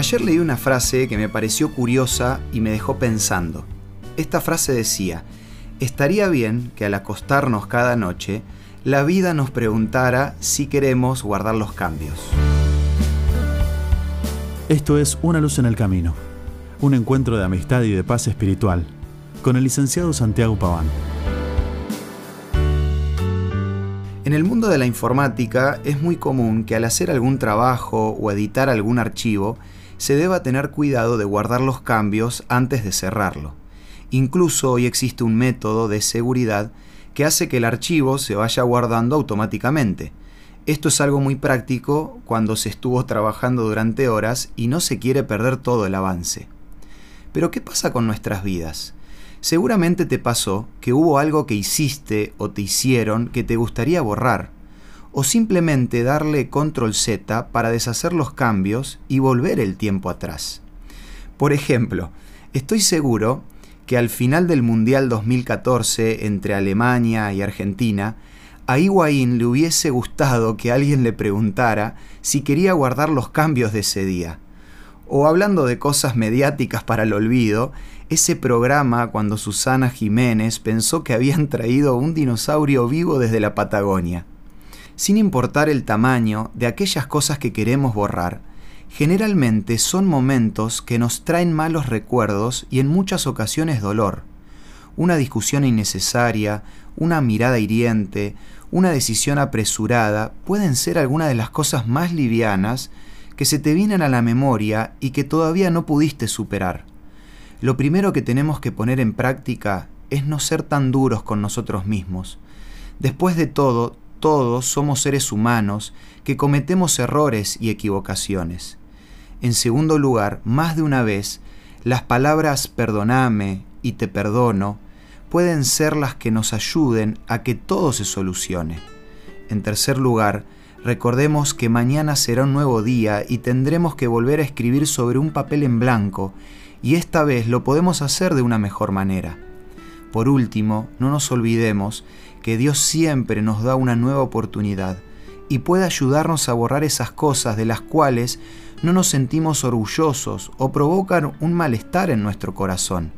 Ayer leí una frase que me pareció curiosa y me dejó pensando. Esta frase decía, estaría bien que al acostarnos cada noche, la vida nos preguntara si queremos guardar los cambios. Esto es Una luz en el camino, un encuentro de amistad y de paz espiritual, con el licenciado Santiago Paván. En el mundo de la informática es muy común que al hacer algún trabajo o editar algún archivo, se deba tener cuidado de guardar los cambios antes de cerrarlo. Incluso hoy existe un método de seguridad que hace que el archivo se vaya guardando automáticamente. Esto es algo muy práctico cuando se estuvo trabajando durante horas y no se quiere perder todo el avance. Pero ¿qué pasa con nuestras vidas? Seguramente te pasó que hubo algo que hiciste o te hicieron que te gustaría borrar, o simplemente darle control Z para deshacer los cambios y volver el tiempo atrás. Por ejemplo, estoy seguro que al final del Mundial 2014 entre Alemania y Argentina, a Higuaín le hubiese gustado que alguien le preguntara si quería guardar los cambios de ese día. O hablando de cosas mediáticas para el olvido, ese programa cuando Susana Jiménez pensó que habían traído un dinosaurio vivo desde la Patagonia. Sin importar el tamaño de aquellas cosas que queremos borrar, generalmente son momentos que nos traen malos recuerdos y en muchas ocasiones dolor. Una discusión innecesaria, una mirada hiriente, una decisión apresurada pueden ser algunas de las cosas más livianas que se te vienen a la memoria y que todavía no pudiste superar. Lo primero que tenemos que poner en práctica es no ser tan duros con nosotros mismos. Después de todo, todos somos seres humanos que cometemos errores y equivocaciones. En segundo lugar, más de una vez, las palabras perdoname y te perdono pueden ser las que nos ayuden a que todo se solucione. En tercer lugar, recordemos que mañana será un nuevo día y tendremos que volver a escribir sobre un papel en blanco, y esta vez lo podemos hacer de una mejor manera. Por último, no nos olvidemos que Dios siempre nos da una nueva oportunidad y puede ayudarnos a borrar esas cosas de las cuales no nos sentimos orgullosos o provocan un malestar en nuestro corazón.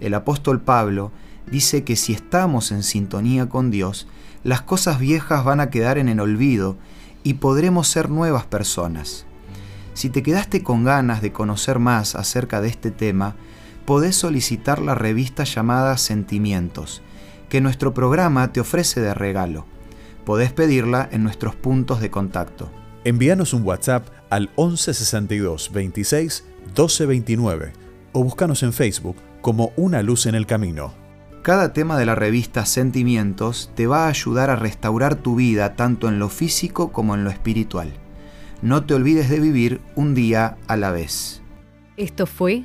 El apóstol Pablo dice que si estamos en sintonía con Dios, las cosas viejas van a quedar en el olvido y podremos ser nuevas personas. Si te quedaste con ganas de conocer más acerca de este tema, podés solicitar la revista llamada Sentimientos, que nuestro programa te ofrece de regalo podés pedirla en nuestros puntos de contacto. Envíanos un WhatsApp al 1162 26 12 29 o búscanos en Facebook como Una Luz en el Camino. Cada tema de la revista Sentimientos te va a ayudar a restaurar tu vida tanto en lo físico como en lo espiritual. No te olvides de vivir un día a la vez. Esto fue